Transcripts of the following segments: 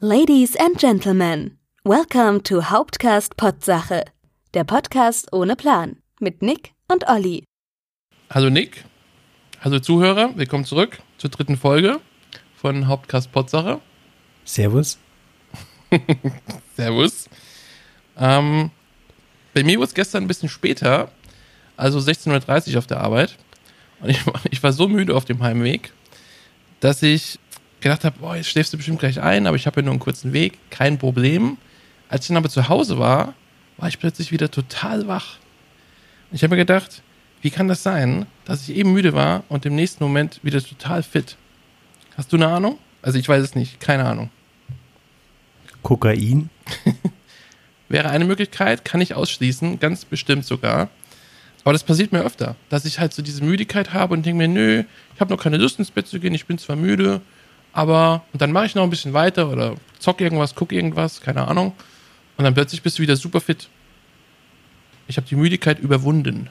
Ladies and Gentlemen, welcome to Hauptcast Potsache, der Podcast ohne Plan mit Nick und Olli. Hallo Nick, hallo Zuhörer, willkommen zurück zur dritten Folge von Hauptcast Potsache. Servus. Servus. Ähm, bei mir wurde es gestern ein bisschen später, also 16.30 Uhr auf der Arbeit. Und ich, ich war so müde auf dem Heimweg, dass ich gedacht habe, boah, jetzt schläfst du bestimmt gleich ein, aber ich habe ja nur einen kurzen Weg, kein Problem. Als ich dann aber zu Hause war, war ich plötzlich wieder total wach. Und ich habe mir gedacht, wie kann das sein, dass ich eben müde war und im nächsten Moment wieder total fit? Hast du eine Ahnung? Also ich weiß es nicht, keine Ahnung. Kokain? Wäre eine Möglichkeit, kann ich ausschließen, ganz bestimmt sogar. Aber das passiert mir öfter, dass ich halt so diese Müdigkeit habe und denke mir, nö, ich habe noch keine Lust ins Bett zu gehen, ich bin zwar müde, aber und dann mache ich noch ein bisschen weiter oder zock irgendwas, guck irgendwas, keine Ahnung. Und dann plötzlich bist du wieder super fit. Ich habe die Müdigkeit überwunden.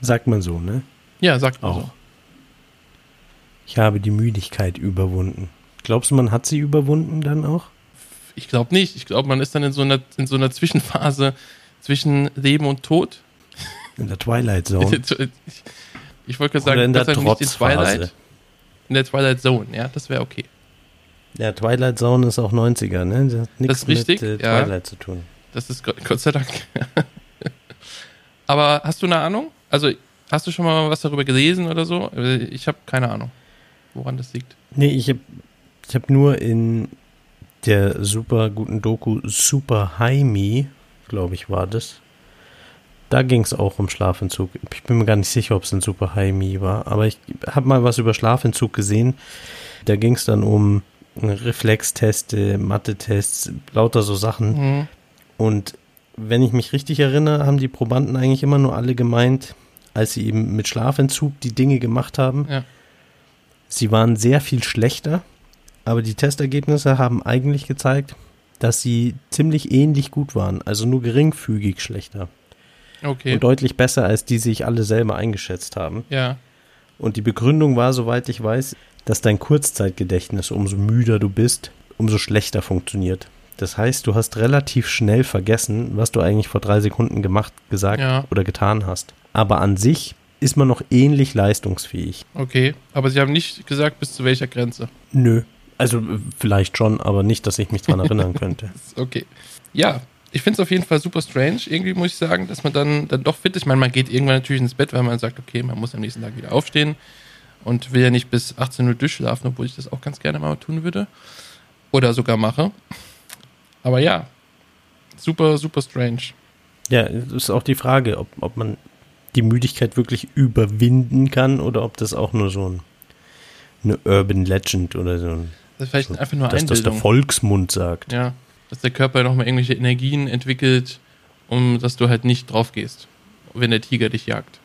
Sagt man so, ne? Ja, sagt man Auch. so. Ich habe die Müdigkeit überwunden. Glaubst du, man hat sie überwunden dann auch? Ich glaube nicht. Ich glaube, man ist dann in so einer in so einer Zwischenphase zwischen Leben und Tod. In der Twilight Zone? Ich, ich wollte gerade sagen, in der in Trotzphase? In der Twilight Zone, ja, das wäre okay. Ja, Twilight Zone ist auch 90er, ne? Das hat nichts Das ist richtig, mit äh, ja. Twilight zu tun. Das ist Gott, Gott sei Dank. Aber hast du eine Ahnung? Also, hast du schon mal was darüber gelesen oder so? Ich habe keine Ahnung, woran das liegt. Nee, ich habe ich hab nur in der super guten Doku Super High Me, glaube ich, war das. Da ging es auch um Schlafentzug. Ich bin mir gar nicht sicher, ob es ein Super High Me war, aber ich habe mal was über Schlafentzug gesehen. Da ging es dann um Reflexteste, Mathe-Tests, lauter so Sachen. Mhm. Und wenn ich mich richtig erinnere, haben die Probanden eigentlich immer nur alle gemeint, als sie eben mit Schlafentzug die Dinge gemacht haben, Ja. sie waren sehr viel schlechter, aber die Testergebnisse haben eigentlich gezeigt, dass sie ziemlich ähnlich gut waren, also nur geringfügig schlechter Okay. und deutlich besser, als die sich alle selber eingeschätzt haben. ja. Und die Begründung war, soweit ich weiß, dass dein Kurzzeitgedächtnis, umso müder du bist, umso schlechter funktioniert. Das heißt, du hast relativ schnell vergessen, was du eigentlich vor drei Sekunden gemacht, gesagt Ja. oder getan hast. Aber an sich ist man noch ähnlich leistungsfähig. Okay. Aber sie haben nicht gesagt, bis zu welcher Grenze. Nö. Also äh, vielleicht schon, aber nicht, dass ich mich dran erinnern könnte. Okay. Ja, ich finde es auf jeden Fall super strange. Irgendwie muss ich sagen, dass man dann, dann doch fit ist. Ich meine, man geht irgendwann natürlich ins Bett, weil man sagt, okay, man muss am nächsten Tag wieder aufstehen und will ja nicht bis 18 Uhr durchschlafen, obwohl ich das auch ganz gerne mal tun würde. Oder sogar mache. Aber ja, super, super strange. Ja, es ist auch die Frage, ob, ob man die Müdigkeit wirklich überwinden kann oder ob das auch nur so ein, eine Urban Legend oder so ein, Das ist vielleicht so, einfach nur dass das der Einbildung. Volksmund sagt. Ja, dass der Körper nochmal irgendwelche Energien entwickelt, um dass du halt nicht drauf gehst, wenn der Tiger dich jagt.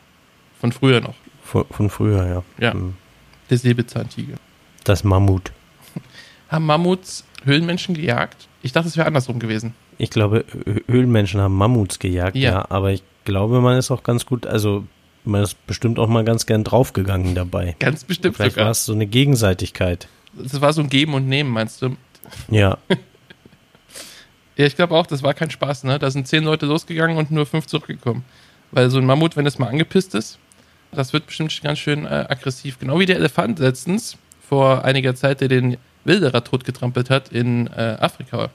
Von früher noch. Von, von früher, ja. Ja. Hm. Der Säbelzahntiger. Das Mammut. Haben Mammuts Höhlenmenschen gejagt? Ich dachte, es wäre andersrum gewesen. Ich glaube, Hö- Höhlenmenschen haben Mammuts gejagt, Ja. ja. aber ich glaube, man ist auch ganz gut, also man ist bestimmt auch mal ganz gern draufgegangen dabei. Ganz bestimmt Vielleicht war es so eine Gegenseitigkeit. Das war so ein Geben und Nehmen, meinst du? Ja, Ja, ich glaube auch, das war kein Spaß, ne? Da sind zehn Leute losgegangen und nur fünf zurückgekommen. Weil so ein Mammut, wenn es mal angepisst ist, das wird bestimmt ganz schön äh, aggressiv. Genau wie der Elefant letztens vor einiger Zeit, der den Wilderer totgetrampelt hat in äh, Afrika.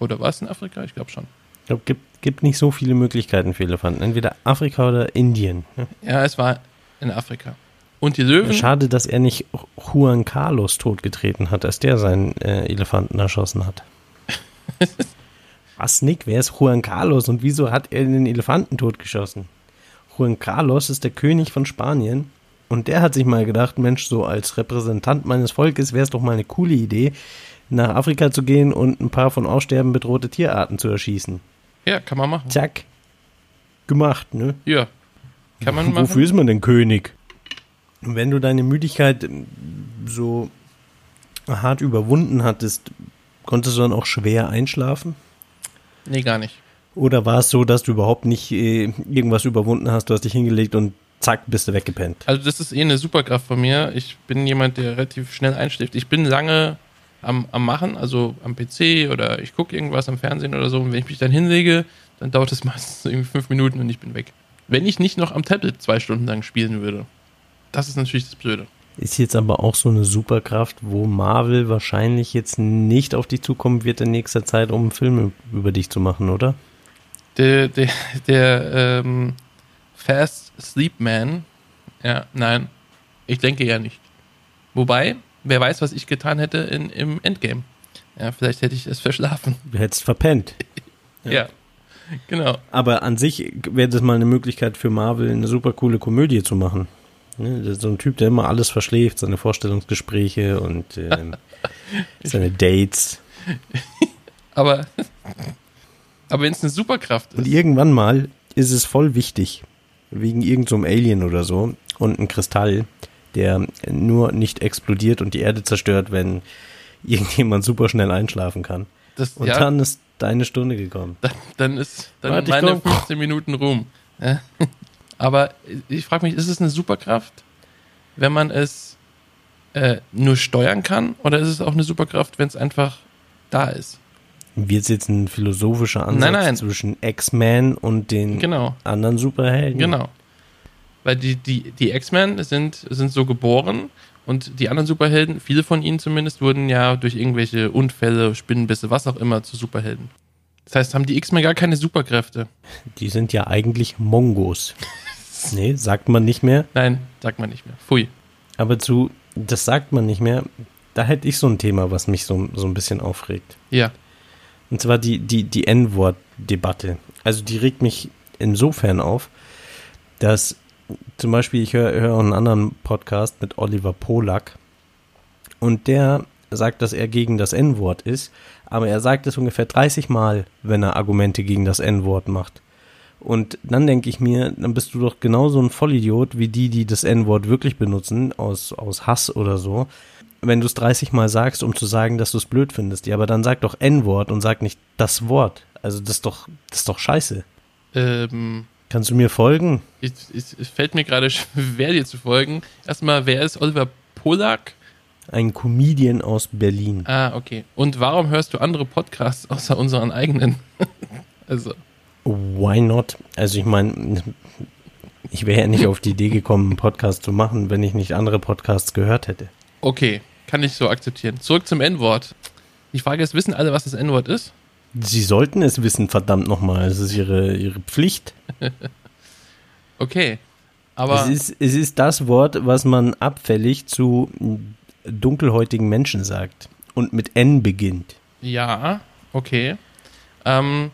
Oder war es in Afrika? Ich glaube schon. ich glaube, gibt, gibt nicht so viele Möglichkeiten für Elefanten. Entweder Afrika oder Indien. Ja. Ja, es war in Afrika. Und die Löwen. Schade, dass er nicht Juan Carlos totgetreten hat, als der seinen äh, Elefanten erschossen hat. Was, Nick? Wer ist Juan Carlos und wieso hat er den Elefanten totgeschossen? Juan Carlos ist der König von Spanien und der hat sich mal gedacht, Mensch, so als Repräsentant meines Volkes wäre es doch mal eine coole Idee, nach Afrika zu gehen und ein paar von Aussterben bedrohte Tierarten zu erschießen. Ja, kann man machen. Zack. Gemacht, ne? Ja. Kann man machen. Wofür ist man denn König? Und Wenn du deine Müdigkeit ähm, so hart überwunden hattest, konntest du dann auch schwer einschlafen? Nee, gar nicht. Oder war es so, dass du überhaupt nicht äh, irgendwas überwunden hast, du hast dich hingelegt und zack, bist du weggepennt? Also das ist eh eine Superkraft von mir. Ich bin jemand, der relativ schnell einschläft. Ich bin lange am, am Machen, also am PC oder ich gucke irgendwas am Fernsehen oder so. Und wenn ich mich dann hinlege, dann dauert es meistens irgendwie fünf Minuten und ich bin weg. Wenn ich nicht noch am Tablet zwei Stunden lang spielen würde. Das ist natürlich das Blöde. Ist jetzt aber auch so eine Superkraft, wo Marvel wahrscheinlich jetzt nicht auf dich zukommen wird in nächster Zeit, um Filme über dich zu machen, oder? Der, der, der ähm, Fast Sleep Man, ja, nein, ich denke ja nicht. Wobei, wer weiß, was ich getan hätte in, im Endgame. Ja, vielleicht hätte ich es verschlafen. Du hättest verpennt. Ja, ja genau. Aber an sich wäre das mal eine Möglichkeit für Marvel, eine super coole Komödie zu machen. Ne, so ein Typ, der immer alles verschläft, seine Vorstellungsgespräche und äh, seine Dates. aber aber wenn es eine Superkraft ist. Und irgendwann mal ist es voll wichtig, wegen irgendeinem so Alien oder so und ein Kristall, der nur nicht explodiert und die Erde zerstört, wenn irgendjemand super schnell einschlafen kann. Das, und ja, dann ist deine Stunde gekommen. Dann, dann ist dann Warte, meine 15 Minuten Ruhm. Ja. Aber ich frage mich, ist es eine Superkraft, wenn man es äh, nur steuern kann? Oder ist es auch eine Superkraft, wenn es einfach da ist? Wird es jetzt ein philosophischer Ansatz nein, nein. zwischen X-Men und den genau. anderen Superhelden? Genau. Weil die, die, die X-Men sind, sind so geboren und die anderen Superhelden, viele von ihnen zumindest, wurden ja durch irgendwelche Unfälle, Spinnenbisse, was auch immer zu Superhelden. Das heißt, haben die X-Men gar keine Superkräfte. Die sind ja eigentlich Mongos. Nee, sagt man nicht mehr. Nein, sagt man nicht mehr. Pfui. Aber zu, das sagt man nicht mehr, da hätte ich so ein Thema, was mich so, so ein bisschen aufregt. Ja. Und zwar die, die, die N-Wort-Debatte. Also die regt mich insofern auf, dass zum Beispiel, ich höre hör auch einen anderen Podcast mit Oliver Polak und der sagt, dass er gegen das N-Wort ist, aber er sagt es ungefähr 30 Mal, wenn er Argumente gegen das N-Wort macht. Und dann denke ich mir, dann bist du doch genauso ein Vollidiot wie die, die das N-Wort wirklich benutzen, aus, aus Hass oder so. Wenn du es 30 Mal sagst, um zu sagen, dass du es blöd findest. Ja, aber dann sag doch N-Wort und sag nicht das Wort. Also das ist doch, das ist doch scheiße. Ähm, Kannst du mir folgen? Es, es, es fällt mir gerade schwer, dir zu folgen. Erstmal, wer ist Oliver Polak? Ein Comedian aus Berlin. Ah, okay. Und warum hörst du andere Podcasts außer unseren eigenen? also. Why not? Also ich meine, ich wäre ja nicht auf die Idee gekommen, einen Podcast zu machen, wenn ich nicht andere Podcasts gehört hätte. Okay, kann ich so akzeptieren. Zurück zum N-Wort. Die Frage ist, wissen alle, was das N-Wort ist? Sie sollten es wissen, verdammt nochmal. Es ist ihre, ihre Pflicht. okay, aber... Es ist, es ist das Wort, was man abfällig zu dunkelhäutigen Menschen sagt und mit N beginnt. Ja, okay. Ähm,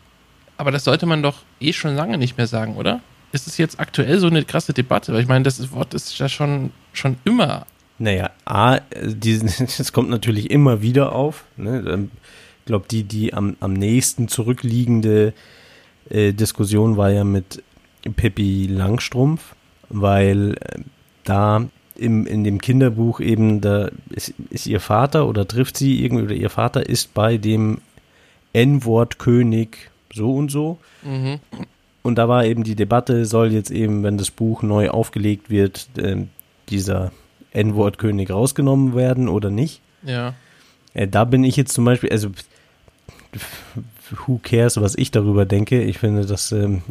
aber das sollte man doch eh schon lange nicht mehr sagen, oder? Ist es jetzt aktuell so eine krasse Debatte? Weil ich meine, das Wort ist ja schon, schon immer. Naja, A, das kommt natürlich immer wieder auf. Ne? Ähm, ich glaube, die, die am, am nächsten zurückliegende äh, Diskussion war ja mit Pippi Langstrumpf, weil äh, da im, in dem Kinderbuch eben, da ist, ist ihr Vater oder trifft sie irgendwie, oder ihr Vater ist bei dem N-Wort König so und so. Mhm. Und da war eben die Debatte, soll jetzt eben, wenn das Buch neu aufgelegt wird, äh, dieser N-Wort-König rausgenommen werden oder nicht. Ja. Äh, da bin ich jetzt zum Beispiel, also who cares, was ich darüber denke. Ich finde, dass ähm,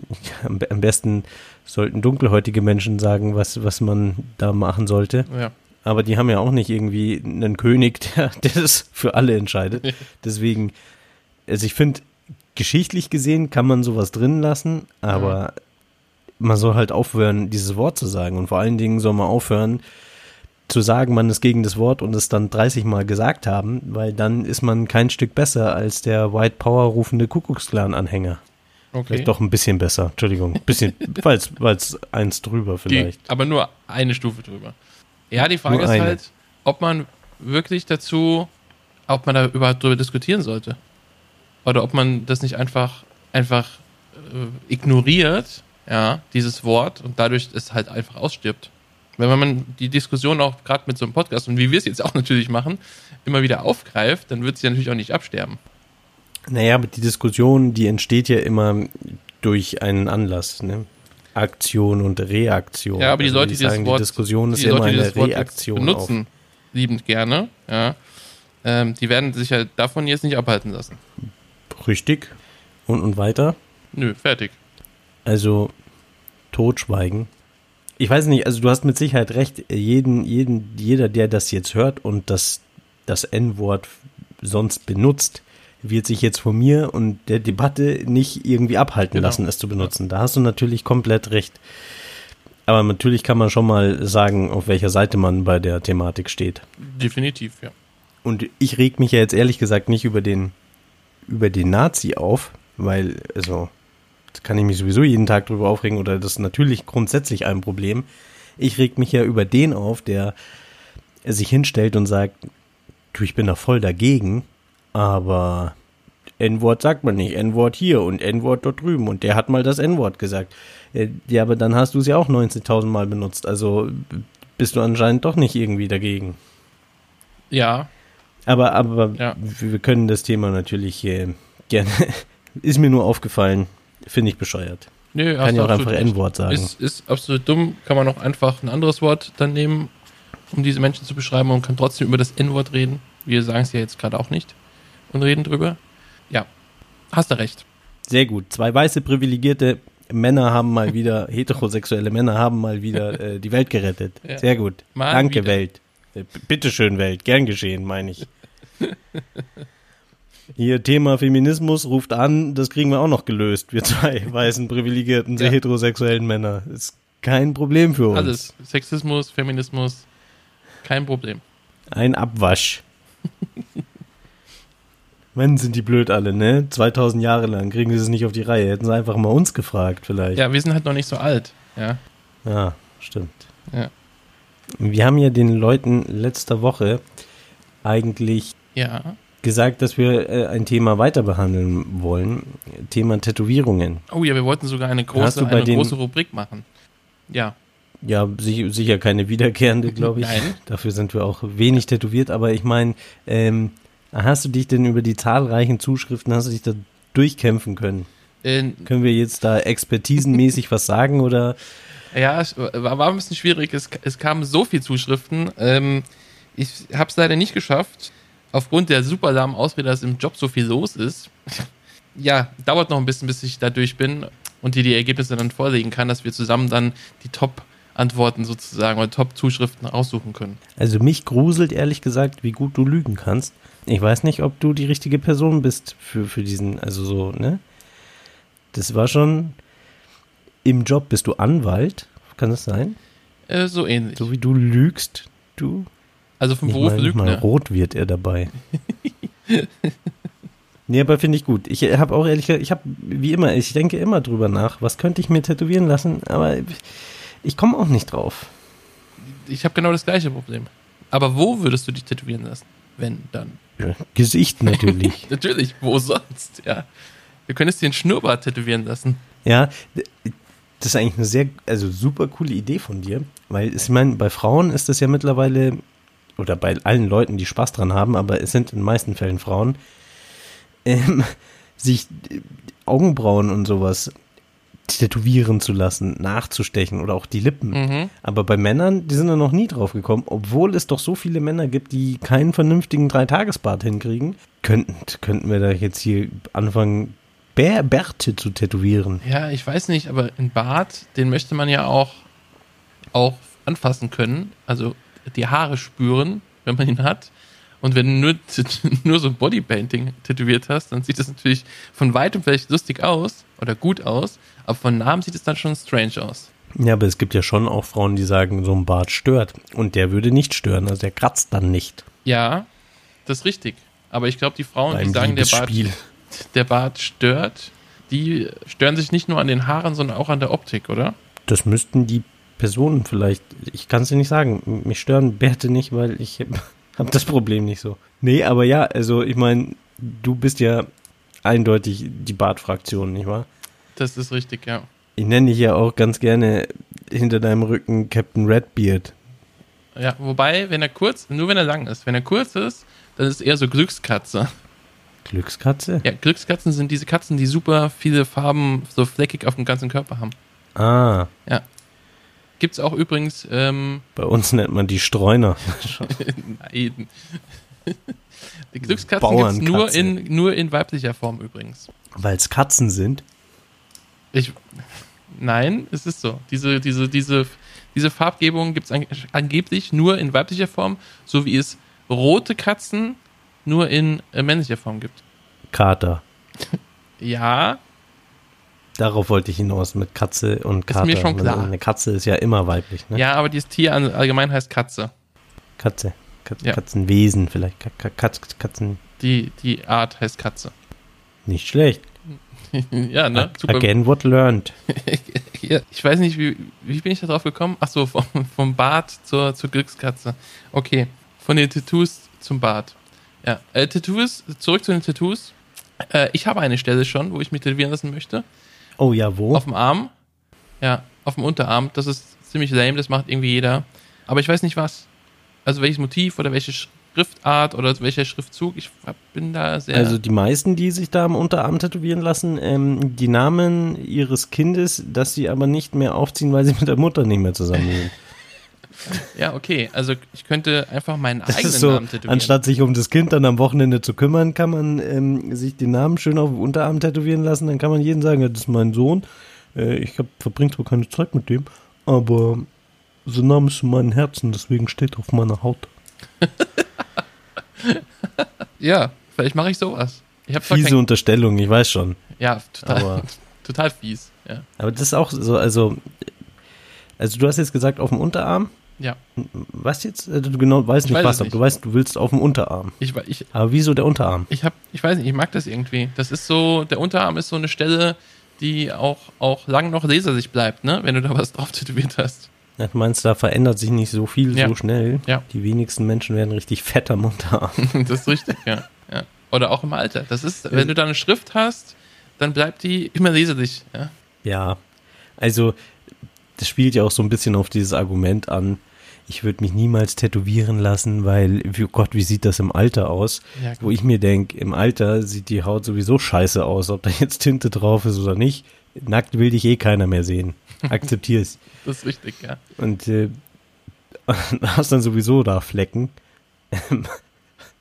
am, besten sollten dunkelhäutige Menschen sagen, was, was man da machen sollte. Ja. Aber die haben ja auch nicht irgendwie einen König, der, der das für alle entscheidet. Deswegen, also ich finde, geschichtlich gesehen kann man sowas drin lassen, aber ja. man soll halt aufhören, dieses Wort zu sagen. Und vor allen Dingen soll man aufhören, zu sagen, man ist gegen das Wort und es dann 30 Mal gesagt haben, weil dann ist man kein Stück besser als der White Power rufende Kuckucksklan-Anhänger. Okay. Vielleicht doch ein bisschen besser, Entschuldigung. Ein bisschen, weil es eins drüber vielleicht. Die, aber nur eine Stufe drüber. Ja, die Frage nur ist eine. halt, ob man wirklich dazu, ob man da überhaupt drüber diskutieren sollte oder ob man das nicht einfach, einfach äh, ignoriert, ja, dieses Wort und dadurch es halt einfach ausstirbt. Wenn man die Diskussion auch gerade mit so einem Podcast und wie wir es jetzt auch natürlich machen, immer wieder aufgreift, dann wird sie natürlich auch nicht absterben. Naja, aber die Diskussion, die entsteht ja immer durch einen Anlass, ne? Aktion und Reaktion. Ja, aber die also Leute, die, sagen, das Wort, die Diskussion ist die immer Leute, eine Reaktion benutzen, auf. liebend gerne, ja, ähm, die werden sich halt davon jetzt nicht abhalten lassen. Richtig. Und, und weiter? Nö, fertig. Also, totschweigen. Ich weiß nicht, also du hast mit Sicherheit recht, jeden, jeden, jeder, der das jetzt hört und das, das N-Wort sonst benutzt, wird sich jetzt von mir und der Debatte nicht irgendwie abhalten Genau. lassen, es zu benutzen. Da hast du natürlich komplett recht. Aber natürlich kann man schon mal sagen, auf welcher Seite man bei der Thematik steht. Definitiv, ja. Und ich reg mich ja jetzt ehrlich gesagt nicht über den, über den Nazi auf, weil, also, da kann ich mich sowieso jeden Tag drüber aufregen oder das ist natürlich grundsätzlich ein Problem. Ich reg mich ja über den auf, der sich hinstellt und sagt, du, ich bin da voll dagegen, aber N-Wort sagt man nicht, N-Wort hier und N-Wort dort drüben und der hat mal das N-Wort gesagt. Äh, Ja, aber dann hast du es ja auch 19.000 Mal benutzt, also bist du anscheinend doch nicht irgendwie dagegen. Ja, Aber, aber Ja. wir können das Thema natürlich äh, gerne. Ist mir nur aufgefallen. Finde ich bescheuert. nö, Kann ja auch einfach. N-Wort sagen. Ist, ist absolut dumm, kann man auch einfach ein anderes Wort dann nehmen, um diese Menschen zu beschreiben und kann trotzdem über das N-Wort reden. Wir sagen es ja jetzt gerade auch nicht und reden drüber. Ja, hast du recht. Sehr gut. Zwei weiße privilegierte Männer haben mal wieder, heterosexuelle Männer haben mal wieder äh, die Welt gerettet. Ja. Sehr gut. Mal Danke, wieder. Welt. Äh, Bitteschön, Welt. Gern geschehen, meine ich. Hier Thema Feminismus ruft an, das kriegen wir auch noch gelöst. Wir zwei weißen, privilegierten, Ja. heterosexuellen Männer. Ist kein Problem für uns. Alles. Sexismus, Feminismus, kein Problem. Ein Abwasch. Mann, sind die blöd alle, ne? 2000 Jahre lang kriegen sie es nicht auf die Reihe. Hätten sie einfach mal uns gefragt, vielleicht. Ja, wir sind halt noch nicht so alt. Ja, Ja, stimmt. Ja. Wir haben ja den Leuten letzter Woche eigentlich ja. gesagt, dass wir äh, ein Thema weiter behandeln wollen. Thema Tätowierungen. Oh ja, wir wollten sogar eine große, eine den- große Rubrik machen. Ja, Ja, sich, sicher keine wiederkehrende, glaube ich. Nein. Dafür sind wir auch wenig tätowiert. Aber ich meine, ähm, hast du dich denn über die zahlreichen Zuschriften, hast du dich da durchkämpfen können? äh, Können wir jetzt da expertisenmäßig was sagen oder? Ja, es war, war ein bisschen schwierig. Es, es kamen so viele Zuschriften. Ähm, ich habe es leider nicht geschafft, aufgrund der super lahmen Ausrede, dass im Job so viel los ist. ja, dauert noch ein bisschen, bis ich da durch bin und dir die Ergebnisse dann vorlegen kann, dass wir zusammen dann die Top-Antworten sozusagen oder Top-Zuschriften aussuchen können. Also mich gruselt ehrlich gesagt, wie gut du lügen kannst. Ich weiß nicht, ob du die richtige Person bist für, für diesen, also so, ne? Das war schon, im Job bist du Anwalt, kann das sein? Äh, so ähnlich. So wie du lügst, du? Also vom Nicht Beruf mal, nicht mal Lügner. rot wird er dabei. nee, aber finde ich gut. Ich habe auch ehrlich gesagt, ich habe, wie immer, ich denke immer drüber nach, was könnte ich mir tätowieren lassen, aber ich komme auch nicht drauf. Ich habe genau das gleiche Problem. Aber wo würdest du dich tätowieren lassen? Wenn, dann. Gesicht natürlich. Natürlich, wo sonst, ja. Du könntest dir einen Schnurrbart tätowieren lassen. Ja, das ist eigentlich eine sehr, also super coole Idee von dir, weil ich meine, bei Frauen ist das ja mittlerweile, oder bei allen Leuten, die Spaß dran haben, aber es sind in den meisten Fällen Frauen, ähm, sich Augenbrauen und sowas tätowieren zu lassen, nachzustechen oder auch die Lippen. Mhm. Aber bei Männern, die sind da noch nie drauf gekommen, obwohl es doch so viele Männer gibt, die keinen vernünftigen Dreitagesbart hinkriegen, könnten, könnten wir da jetzt hier anfangen, Bär, Bärte zu tätowieren. Ja, ich weiß nicht, aber ein Bart, den möchte man ja auch, auch anfassen können. Also die Haare spüren, wenn man ihn hat. Und wenn du nur, nur so ein Bodypainting tätowiert hast, dann sieht das natürlich von weitem vielleicht lustig aus oder gut aus, aber von Namen sieht es dann schon strange aus. Ja, aber es gibt ja schon auch Frauen, die sagen, so ein Bart stört. Und der würde nicht stören, also der kratzt dann nicht. Ja, das ist richtig. Aber ich glaube, die Frauen, die Beim sagen, der Bart, der Bart stört, die stören sich nicht nur an den Haaren, sondern auch an der Optik, oder? Das müssten die Personen vielleicht, ich kann es dir nicht sagen, mich stören Bärte nicht, weil ich habe das Problem nicht so. Nee, aber ja, also ich meine, du bist ja eindeutig die Bartfraktion, nicht wahr? Das ist richtig, ja. Ich nenne dich ja auch ganz gerne hinter deinem Rücken Captain Redbeard. Ja, wobei, wenn er kurz, nur wenn er lang ist, wenn er kurz ist, dann ist eher so Glückskatze. Glückskatze? Ja, Glückskatzen sind diese Katzen, die super viele Farben so fleckig auf dem ganzen Körper haben. Ah, Gibt's auch übrigens, ähm, bei uns nennt man die Streuner. nein, Die Glückskatzen gibt's nur Bauernkatze. in, nur in weiblicher Form übrigens. Weil es Katzen sind. Ich, nein, es ist so. Diese, diese, diese, diese Farbgebung gibt es angeblich nur in weiblicher Form, so wie es rote Katzen nur in äh, männlicher Form gibt. Kater. Ja, Darauf wollte ich hinaus mit Katze und Ist Kater. mir schon klar. Eine Katze ist ja immer weiblich, ne? ja, aber dieses Tier allgemein heißt Katze. Katze. Kat Ja. Katzenwesen vielleicht. Ka Ka Katz Katzen. Die, die Art heißt Katze. Nicht schlecht. ja, ne? Super. Again what learned. Ich weiß nicht, wie, wie bin ich da drauf gekommen? Ach so, vom, vom Bart zur, zur Glückskatze. Okay, von den Tattoos zum Bart. Ja, äh, Tattoos, zurück zu den Tattoos. Äh, ich habe eine Stelle schon, wo ich mich tätowieren lassen möchte. Oh ja, wo? Auf dem Arm. Ja, auf dem Unterarm. Das ist ziemlich lame, das macht irgendwie jeder. Aber ich weiß nicht was. Also welches Motiv oder welche Schriftart oder welcher Schriftzug. Ich bin da sehr. Also die meisten, die sich da am Unterarm tätowieren lassen, ähm, die Namen ihres Kindes, das sie aber nicht mehr aufziehen, weil sie mit der Mutter nicht mehr zusammen sind. ja, okay. Also ich könnte einfach meinen Das eigenen so, Namen tätowieren. anstatt sich um das Kind dann am Wochenende zu kümmern, kann man ähm, sich den Namen schön auf dem Unterarm tätowieren lassen. Dann kann man jedem sagen, ja, das ist mein Sohn. Äh, ich verbringe zwar keine Zeit mit dem, aber sein Name ist in meinem Herzen, deswegen steht auf meiner Haut. Ja, vielleicht mache ich sowas. Ich Fiese kein, Unterstellung, ich weiß schon. Ja, total, Aber- total fies. Ja. Aber das ist auch so, also, also du hast jetzt gesagt auf dem Unterarm. Ja. Was jetzt? Also, Du genau weißt Ich nicht weiß was, aber du weißt, du willst auf dem Unterarm. Ich, ich, Aber wieso der Unterarm? ich hab, ich weiß nicht, ich mag das irgendwie. Das ist so, der Unterarm ist so eine Stelle, die auch, auch lang noch lasersicht bleibt, ne? Wenn du da was drauf tätowiert hast. Ja, Du meinst, da verändert sich nicht so viel Ja. so schnell. Ja. Die wenigsten Menschen werden richtig fett am Unterarm. das ist richtig, ja. ja. Oder auch im Alter. Das ist, wenn du da eine Schrift hast, dann bleibt die immer leserlich, ja. Ja, also das spielt ja auch so ein bisschen auf dieses Argument an. Ich würde mich niemals tätowieren lassen, weil, oh Gott, wie sieht das im Alter aus? Ja, Wo ich mir denke, im Alter sieht die Haut sowieso scheiße aus, ob da jetzt Tinte drauf ist oder nicht. Nackt will dich eh keiner mehr sehen. Akzeptier's. Das ist richtig, ja. Und äh, hast dann sowieso da Flecken.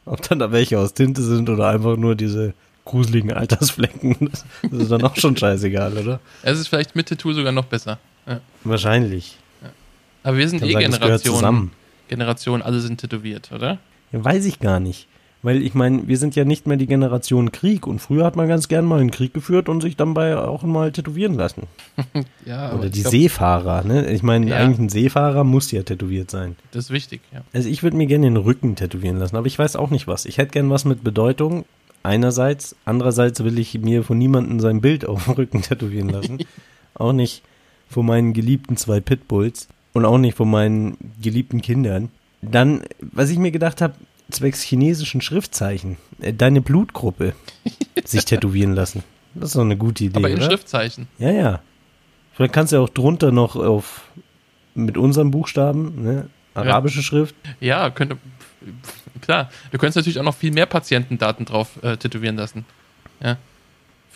Ob dann da welche aus Tinte sind oder einfach nur diese gruseligen Altersflecken, das, das ist dann auch schon scheißegal, oder? Es ist vielleicht mit Tattoo sogar noch besser. Ja. Wahrscheinlich. Aber wir sind eh sagen, Generation. Generation, alle sind tätowiert, oder? Ja, weiß ich gar nicht. Weil ich meine, wir sind ja nicht mehr die Generation Krieg und früher hat man ganz gern mal einen Krieg geführt und sich dann bei auch mal tätowieren lassen. Ja, Oder die glaub, Seefahrer, ne? Ich meine, Ja. eigentlich ein Seefahrer muss ja tätowiert sein. Das ist wichtig, ja. Also ich würde mir gerne den Rücken tätowieren lassen, aber ich weiß auch nicht was. Ich hätte gern was mit Bedeutung. Einerseits, andererseits will ich mir von niemandem sein Bild auf dem Rücken tätowieren lassen. auch nicht von meinen geliebten zwei Pitbulls und auch nicht von meinen geliebten Kindern. Dann, was ich mir gedacht habe, zwecks chinesischen Schriftzeichen, äh, deine Blutgruppe sich tätowieren lassen. Das ist doch eine gute Idee, Aber in oder? Schriftzeichen. Ja, ja. Vielleicht kannst du ja auch drunter noch auf mit unserem Buchstaben, ne? Arabische Schrift. Ja, könnte. Klar, du könntest natürlich auch noch viel mehr Patientendaten drauf äh, tätowieren lassen. Ja.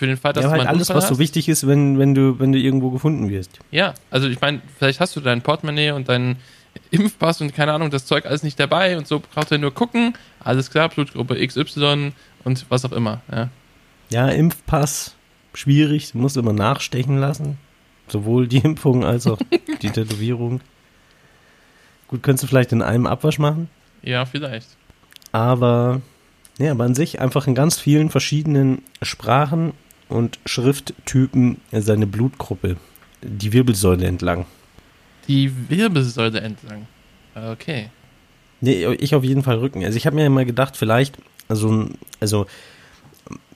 Für den Fall, dass ja, du halt alles, Unfall was so hast. wichtig ist, wenn, wenn, du, wenn du irgendwo gefunden wirst. Ja, also ich meine, vielleicht hast du dein Portemonnaie und deinen Impfpass und keine Ahnung, das Zeug alles nicht dabei und so braucht er nur gucken. Alles klar, Blutgruppe XY und was auch immer. Ja. Ja, Impfpass, schwierig, du musst immer nachstechen lassen. Sowohl die Impfung als auch die Tätowierung. Gut, könntest du vielleicht in einem Abwasch machen, ja, vielleicht. aber ja, aber an sich einfach in ganz vielen verschiedenen Sprachen und Schrifttypen seine Blutgruppe, die Wirbelsäule entlang. Die Wirbelsäule entlang. Okay. Nee, ich auf jeden Fall Rücken. Also ich habe mir immer gedacht, vielleicht, also, also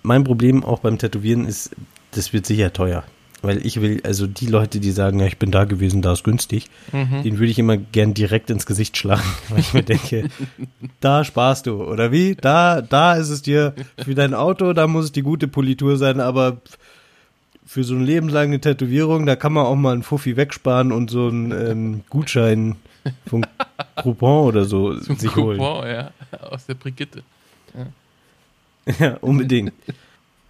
mein Problem auch beim Tätowieren ist, das wird sicher teuer. Weil ich will, also die Leute, die sagen, ja, ich bin da gewesen, da ist günstig, Mhm. den würde ich immer gern direkt ins Gesicht schlagen, weil ich mir denke, da sparst du, oder wie? Da, da ist es dir für dein Auto, da muss es die gute Politur sein, aber für so eine lebenslange Tätowierung, da kann man auch mal einen Fuffi wegsparen und so einen ähm, Gutschein von Groupon oder so Zum sich holen. Coupon, ja. Aus der Brigitte. Ja, unbedingt.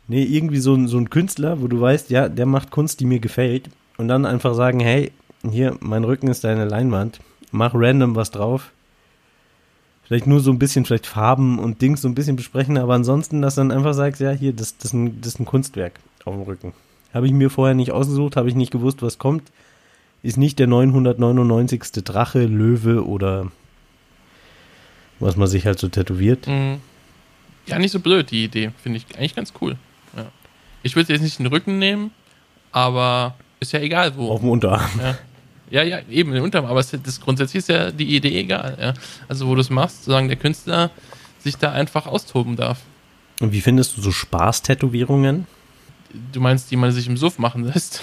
Nee, irgendwie so, ein- so ein Künstler, wo du weißt, ja, der macht Kunst, die mir gefällt. Und dann einfach sagen, hey, hier, mein Rücken ist deine Leinwand. Mach random was drauf. vielleicht nur so ein bisschen, vielleicht Farben und Dings so ein bisschen besprechen, aber ansonsten, dass dann einfach sagst, ja, hier, das, das, ist, ein, das ist ein Kunstwerk auf dem Rücken. Habe ich mir vorher nicht ausgesucht, habe ich nicht gewusst, was kommt. Ist nicht der 999. Drache, Löwe oder was man sich halt so tätowiert. Mhm. Ja, nicht so blöd, die Idee. Finde ich eigentlich ganz cool. Ich würde jetzt nicht den Rücken nehmen, aber ist ja egal wo. Auf dem Unterarm. Ja. Ja, ja, eben den Unterarm, aber das grundsätzlich ist ja die Idee egal. Ja. Also wo du es machst, solange der Künstler sich da einfach austoben darf. Und wie findest du so Spaß-Tätowierungen? Du meinst, die man sich im Suff machen lässt?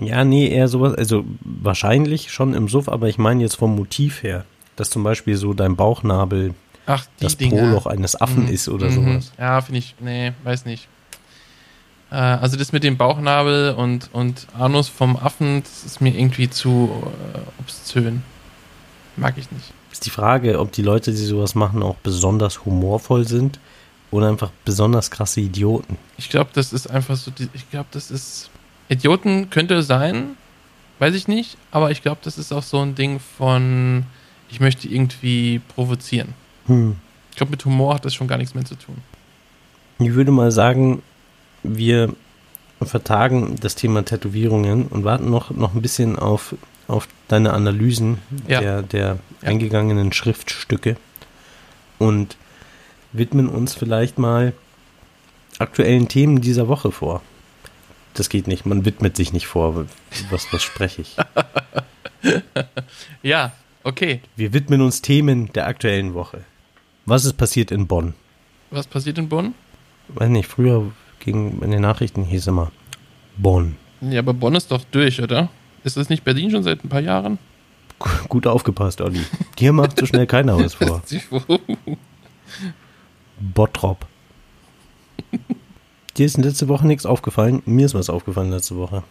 Ja, nee, eher sowas, also wahrscheinlich schon im Suff, aber ich meine jetzt vom Motiv her, dass zum Beispiel so dein Bauchnabel Ach, das Dinger. Proloch eines Affen Mhm. ist oder Mhm. sowas. Ja, finde ich, nee, weiß nicht. Äh, also das mit dem Bauchnabel und, und Anus vom Affen, das ist mir irgendwie zu äh, obszön. Mag ich nicht. Ist die Frage, ob die Leute, die sowas machen, auch besonders humorvoll sind oder einfach besonders krasse Idioten. Ich glaube, das ist einfach so, die, ich glaube, das ist, Idioten könnte sein, weiß ich nicht, aber ich glaube, das ist auch so ein Ding von, ich möchte irgendwie provozieren. Hm. Ich glaube, mit Humor hat das schon gar nichts mehr zu tun. Ich würde mal sagen, wir vertagen das Thema Tätowierungen und warten noch, noch ein bisschen auf, auf deine Analysen Ja. der, der Ja. eingegangenen Schriftstücke und widmen uns vielleicht mal aktuellen Themen dieser Woche vor. Das geht nicht, man widmet sich nicht vor. Was, was spreche ich? Ja, okay. Wir widmen uns Themen der aktuellen Woche. Was ist passiert in Bonn? Was passiert in Bonn? Weiß nicht, früher ging in den Nachrichten hieß immer Bonn. Ja, aber Bonn ist doch durch, oder? Ist das nicht Berlin schon seit ein paar Jahren? Gut aufgepasst, Olli. Dir macht so schnell keiner was vor. Bottrop. Dir ist letzte Woche nichts aufgefallen. Mir ist was aufgefallen letzte Woche.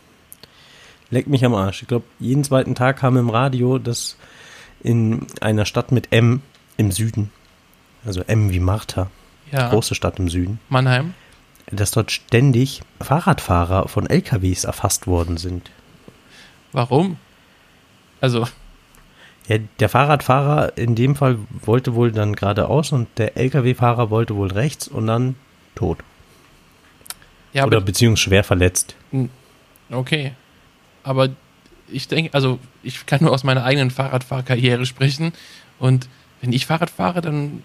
Leck mich am Arsch. Ich glaube, jeden zweiten Tag kam im Radio, dass in einer Stadt mit M im Süden, also M wie Martha, ja, große Stadt im Süden, Mannheim. Dass dort ständig Fahrradfahrer von LKWs erfasst worden sind. Warum? Also, Ja, der Fahrradfahrer in dem Fall wollte wohl dann geradeaus und der LKW-Fahrer wollte wohl rechts und dann tot. ja, Oder beziehungsweise schwer verletzt. okay. Aber ich denke, also, ich kann nur aus meiner eigenen Fahrradfahrkarriere sprechen. Und wenn ich Fahrrad fahre, dann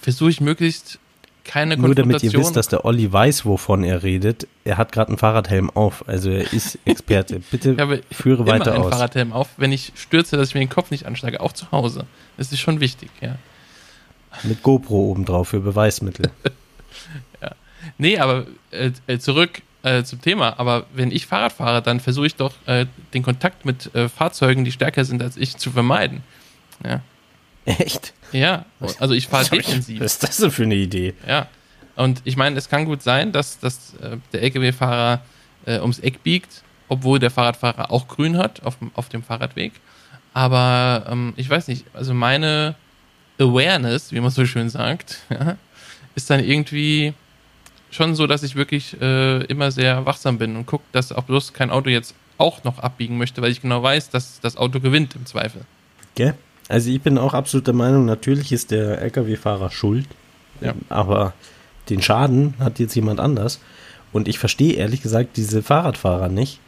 versuche ich möglichst keine Nur damit Konfrontation. ihr wisst, dass der Olli weiß, wovon er redet. Er hat gerade einen Fahrradhelm auf. Also er ist Experte. Bitte ja, führe immer weiter einen aus. Fahrradhelm auf, wenn ich stürze, dass ich mir den Kopf nicht anschlage, auch zu Hause. Das ist schon wichtig, ja. Mit GoPro obendrauf für Beweismittel. Nee, aber äh, äh, zurück äh, zum Thema. Aber wenn ich Fahrrad fahre, dann versuche ich doch äh, den Kontakt mit äh, Fahrzeugen, die stärker sind als ich, zu vermeiden. Ja, Echt? ja. also ich fahre defensiv. Was ist das denn für eine Idee? Ja. Und ich meine, es kann gut sein, dass, dass äh, der LKW-Fahrer äh, ums Eck biegt, obwohl der Fahrradfahrer auch grün hat auf, dem- auf dem Fahrradweg. Aber ähm, ich weiß nicht, also meine Awareness, wie man so schön sagt, ja, ist dann irgendwie schon so, dass ich wirklich äh, immer sehr wachsam bin und gucke, dass auch bloß kein Auto jetzt auch noch abbiegen möchte, weil ich genau weiß, dass das Auto gewinnt im Zweifel. Gell? Also ich bin auch absolut der Meinung, natürlich ist der LKW-Fahrer schuld. Ja. Aber den Schaden hat jetzt jemand anders. Und ich verstehe ehrlich gesagt diese Fahrradfahrer nicht.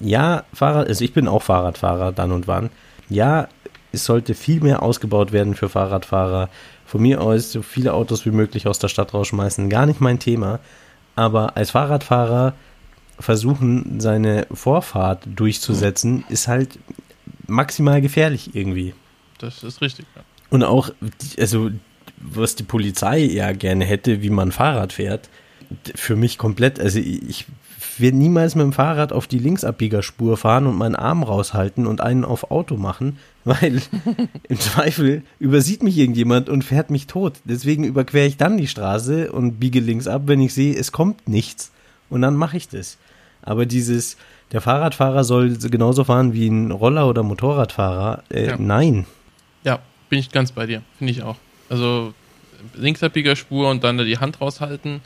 Ja, Fahrrad, also ich bin auch Fahrradfahrer dann und wann. Ja, es sollte viel mehr ausgebaut werden für Fahrradfahrer. Von mir aus so viele Autos wie möglich aus der Stadt rausschmeißen. Gar nicht mein Thema. Aber als Fahrradfahrer versuchen, seine Vorfahrt durchzusetzen, ist halt maximal gefährlich irgendwie. Das ist richtig. Ja. Und auch, also, was die Polizei ja gerne hätte, wie man Fahrrad fährt, für mich komplett, also ich ich werde niemals mit dem Fahrrad auf die Linksabbiegerspur fahren und meinen Arm raushalten und einen auf Auto machen, weil im Zweifel übersieht mich irgendjemand und fährt mich tot. Deswegen überquere ich dann die Straße und biege links ab, wenn ich sehe, es kommt nichts. Und dann mache ich das. Aber dieses, der Fahrradfahrer soll genauso fahren wie ein Roller- oder Motorradfahrer. Äh, Ja. Nein. Ja, bin ich ganz bei dir. Finde ich auch. Also Linksabbiegerspur und dann da die Hand raushalten.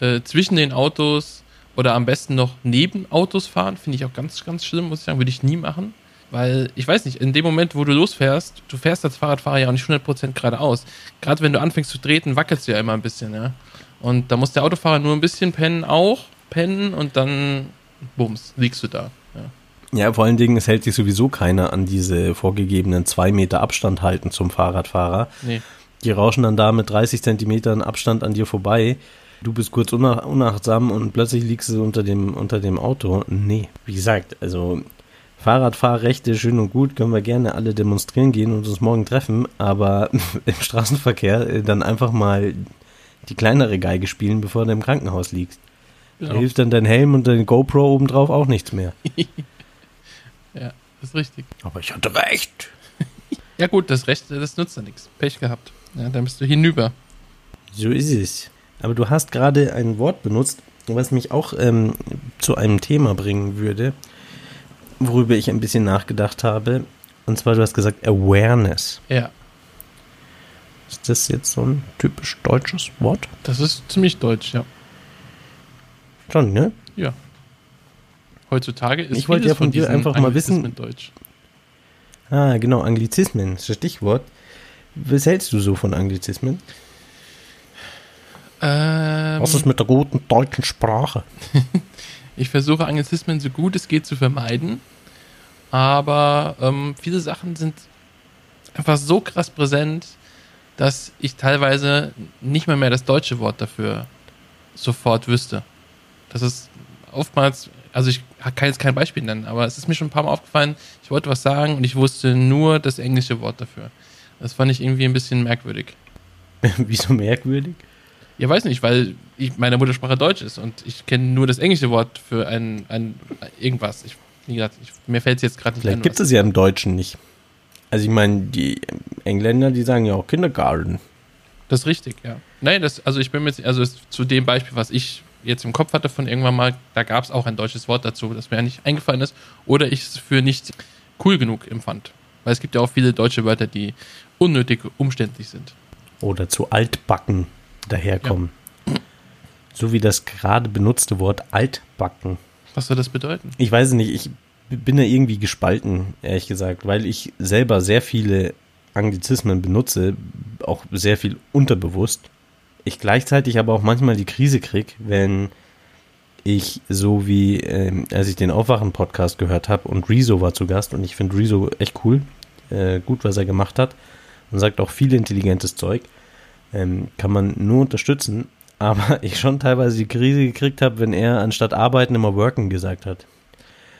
Äh, zwischen den Autos oder am besten noch neben Autos fahren, finde ich auch ganz, ganz schlimm, muss ich sagen. Würde ich nie machen. Weil, ich weiß nicht, in dem Moment, wo du losfährst, du fährst als Fahrradfahrer ja auch nicht 100% geradeaus. Gerade wenn du anfängst zu treten, wackelst du ja immer ein bisschen, ja. Und da muss der Autofahrer nur ein bisschen pennen, auch pennen und dann, bums, liegst du da. Ja. Ja, vor allen Dingen, es hält sich sowieso keiner an diese vorgegebenen zwei Meter Abstand halten zum Fahrradfahrer. Nee. Die rauschen dann da mit 30 Zentimetern Abstand an dir vorbei. Du bist kurz unach unachtsam und plötzlich liegst du unter dem, unter dem Auto. Nee, wie gesagt, also Fahrradfahrrechte schön und gut, können wir gerne alle demonstrieren gehen und uns morgen treffen, aber im Straßenverkehr äh, dann einfach mal die kleinere Geige spielen, bevor du im Krankenhaus liegst. Da Genau. hilft dann dein Helm und dein GoPro obendrauf auch nichts mehr. Ja, ist richtig. Aber ich hatte recht. Ja gut, das Recht, das nutzt ja nichts. Pech gehabt. Ja, dann bist du hinüber. So ist es. Aber du hast gerade ein Wort benutzt, was mich auch ähm, zu einem Thema bringen würde, worüber ich ein bisschen nachgedacht habe. Und zwar, du hast gesagt Awareness. Ja, Ist das jetzt so ein typisch deutsches Wort? das ist ziemlich deutsch, ja. Schon, ne? Ja. Heutzutage ist Ich wollte ja von dir einfach mal wissen- Deutsch. Ah, genau, Anglizismen, ist das Stichwort. Was hältst du so von Anglizismen? Ähm, Was ist mit der guten deutschen Sprache? ich versuche Anglizismen so gut es geht zu vermeiden, aber ähm, viele Sachen sind einfach so krass präsent, dass ich teilweise nicht mal mehr das deutsche Wort dafür sofort wüsste. Das ist oftmals, also ich kann jetzt kein Beispiel nennen, aber es ist mir schon ein paar Mal aufgefallen, ich wollte was sagen und ich wusste nur das englische Wort dafür. Das fand ich irgendwie ein bisschen merkwürdig. Wieso merkwürdig? Ja, weiß nicht, weil ich, meine Muttersprache Deutsch ist und ich kenne nur das englische Wort für ein, ein irgendwas. Ich, wie gesagt, ich, mir fällt es jetzt gerade nicht Vielleicht ein. gibt was- es ja im Deutschen nicht. Also ich meine, die Engländer, die sagen ja auch Kindergarten. Das ist richtig, ja. Nein, das, also ich bin mir jetzt, also zu dem Beispiel, was ich jetzt im Kopf hatte von irgendwann mal, da gab es auch ein deutsches Wort dazu, das mir ja nicht eingefallen ist, oder ich es für nicht cool genug empfand. Weil es gibt ja auch viele deutsche Wörter, die unnötig umständlich sind. oder zu altbacken daherkommen. So wie das gerade benutzte Wort altbacken. Was soll das bedeuten? Ich weiß es nicht, ich bin da irgendwie gespalten, ehrlich gesagt, weil ich selber sehr viele Anglizismen benutze, auch sehr viel unterbewusst. Ich gleichzeitig aber auch manchmal die Krise krieg, wenn ich so wie, ähm, als ich den Aufwachen-Podcast gehört habe und Rezo war zu Gast und ich finde Rezo echt cool, äh, gut, was er gemacht hat und sagt auch viel intelligentes Zeug, ähm, kann man nur unterstützen, aber ich schon teilweise die Krise gekriegt habe, wenn er anstatt arbeiten immer worken gesagt hat.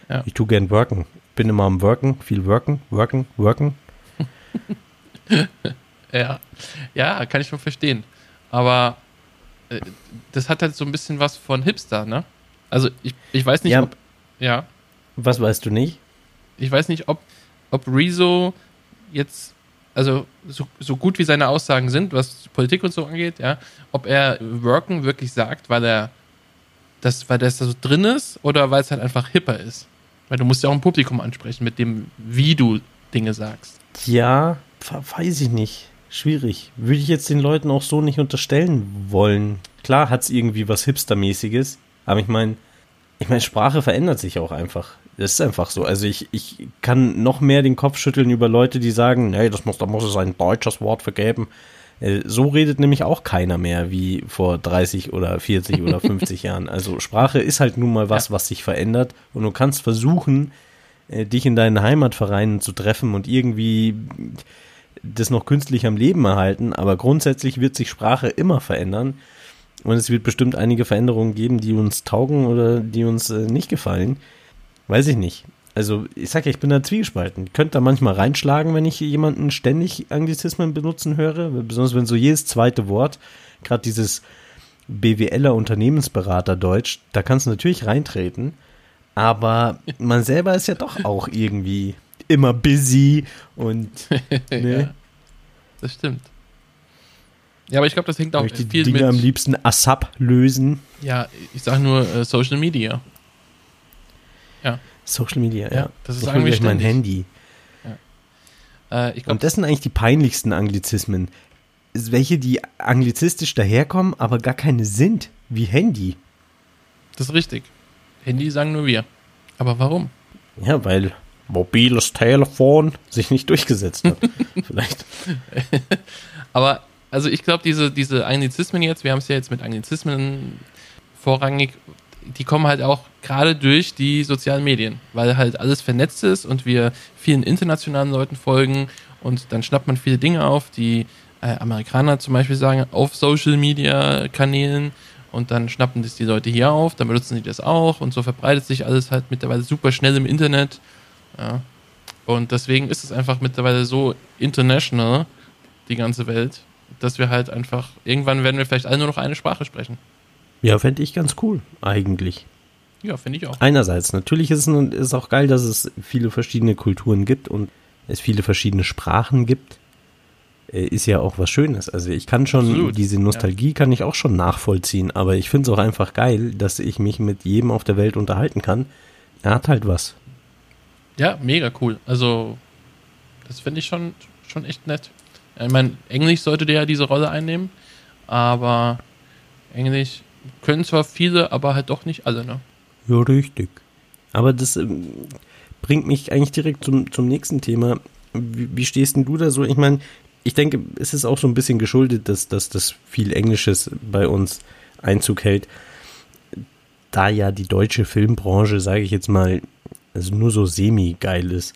Ja. Ich tu gern worken. Bin immer am worken, viel worken, worken, worken. Ja, ja, kann ich schon verstehen. Aber äh, das hat halt so ein bisschen was von Hipster, ne? Also ich, ich weiß nicht, Ja. ob. Ja. Was weißt du nicht? Ich weiß nicht, ob, ob Rezo jetzt, also so, so gut wie seine Aussagen sind, was Politik und so angeht, ja, ob er Worken wirklich sagt, weil er das, weil das da so drin ist oder weil es halt einfach hipper ist. Weil du musst ja auch ein Publikum ansprechen mit dem, wie du Dinge sagst. Ja, we- weiß ich nicht. Schwierig. Würde ich jetzt den Leuten auch so nicht unterstellen wollen. Klar hat's irgendwie was Hipstermäßiges, aber ich meine, ich meine, Sprache verändert sich auch einfach. Das ist einfach so. Also ich, ich kann noch mehr den Kopf schütteln über Leute, die sagen, nee, das muss, da muss es ein deutsches Wort vergeben. Äh, So redet nämlich auch keiner mehr wie vor 30 oder 40 oder 50 Jahren. Also Sprache ist halt nun mal was, was sich verändert und du kannst versuchen, äh, dich in deinen Heimatvereinen zu treffen und irgendwie das noch künstlich am Leben erhalten, aber grundsätzlich wird sich Sprache immer verändern und es wird bestimmt einige Veränderungen geben, die uns taugen oder die uns äh, nicht gefallen. Weiß ich nicht. Also ich sag ja, ich bin da zwiegespalten. Könnte da manchmal reinschlagen, wenn ich jemanden ständig Anglizismen benutzen höre, besonders wenn so jedes zweite Wort, gerade dieses BWLer Unternehmensberater Deutsch, da kannst du natürlich reintreten, aber man selber ist ja doch auch irgendwie immer busy und ne, Ja, das stimmt. Ja, aber ich glaube, das hängt auch möchte die viel Dinge mit. am liebsten ASAP lösen. Ja, ich sage nur äh, Social Media. Social Media, ja. Ja, das ich sagen hol wir gleich mein. Handy. Äh, ich glaube, Und das sind eigentlich die peinlichsten Anglizismen. Ist Welche, die anglizistisch daherkommen, aber gar keine sind, wie Handy. das ist richtig. Handy sagen nur wir. Aber warum? Ja, weil, mobiles Telefon sich nicht durchgesetzt hat. Vielleicht. Aber also ich glaube, diese, diese Anglizismen jetzt, wir haben es ja jetzt mit Anglizismen vorrangig, die kommen halt auch gerade durch die sozialen Medien, weil halt alles vernetzt ist und wir vielen internationalen Leuten folgen und dann schnappt man viele Dinge auf, die äh, Amerikaner zum Beispiel sagen, auf Social Media Kanälen und dann schnappen das die Leute hier auf, dann benutzen sie das auch und so verbreitet sich alles halt mittlerweile super schnell im Internet. Ja. Und deswegen ist es einfach mittlerweile so international, die ganze Welt, dass wir halt einfach, irgendwann werden wir vielleicht alle nur noch eine Sprache sprechen. Ja, fände ich ganz cool, eigentlich. Ja, finde ich auch. Einerseits, natürlich ist es ist auch geil, dass es viele verschiedene Kulturen gibt und es viele verschiedene Sprachen gibt. Äh, ist ja auch was Schönes. Also ich kann schon, Absolut. diese Nostalgie ja. kann ich auch schon nachvollziehen, aber ich finde es auch einfach geil, dass ich mich mit jedem auf der Welt unterhalten kann. Er hat halt was. Ja, mega cool. Also, das finde ich schon, schon echt nett. Ich meine, Englisch sollte der ja diese Rolle einnehmen, aber Englisch können zwar viele, aber halt doch nicht alle, ne? Ja, richtig. Aber das ähm, bringt mich eigentlich direkt zum, zum nächsten Thema. Wie, wie stehst denn du da so? Ich meine, ich denke, es ist auch so ein bisschen geschuldet, dass, dass das viel Englisches bei uns Einzug hält. Da ja die deutsche Filmbranche, sage ich jetzt mal, also nur so semi-geil ist.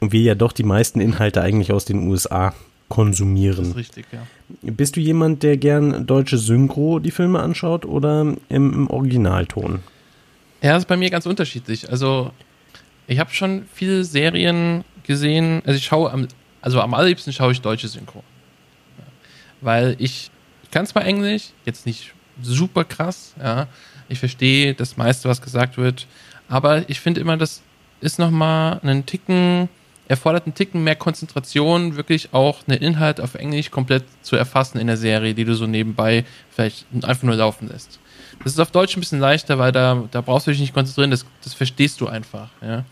Und wir ja doch die meisten Inhalte eigentlich aus den USA konsumieren. Das ist richtig, ja. Bist du jemand, der gern deutsche Synchro die Filme anschaut oder im, im Originalton? Ja, das ist bei mir ganz unterschiedlich. Also, ich habe schon viele Serien gesehen. Also, ich schaue am, also am allerliebsten schaue ich deutsche Synchro. Ja. Weil ich, ich kann zwar Englisch, jetzt nicht super krass, ja. Ich verstehe das meiste, was gesagt wird, aber ich finde immer, das ist nochmal einen Ticken erfordert einen Ticken mehr Konzentration, wirklich auch einen Inhalt auf Englisch komplett zu erfassen in der Serie, die du so nebenbei vielleicht einfach nur laufen lässt. Das ist auf Deutsch ein bisschen leichter, weil da, da brauchst du dich nicht konzentrieren, das, das verstehst du einfach. Ja.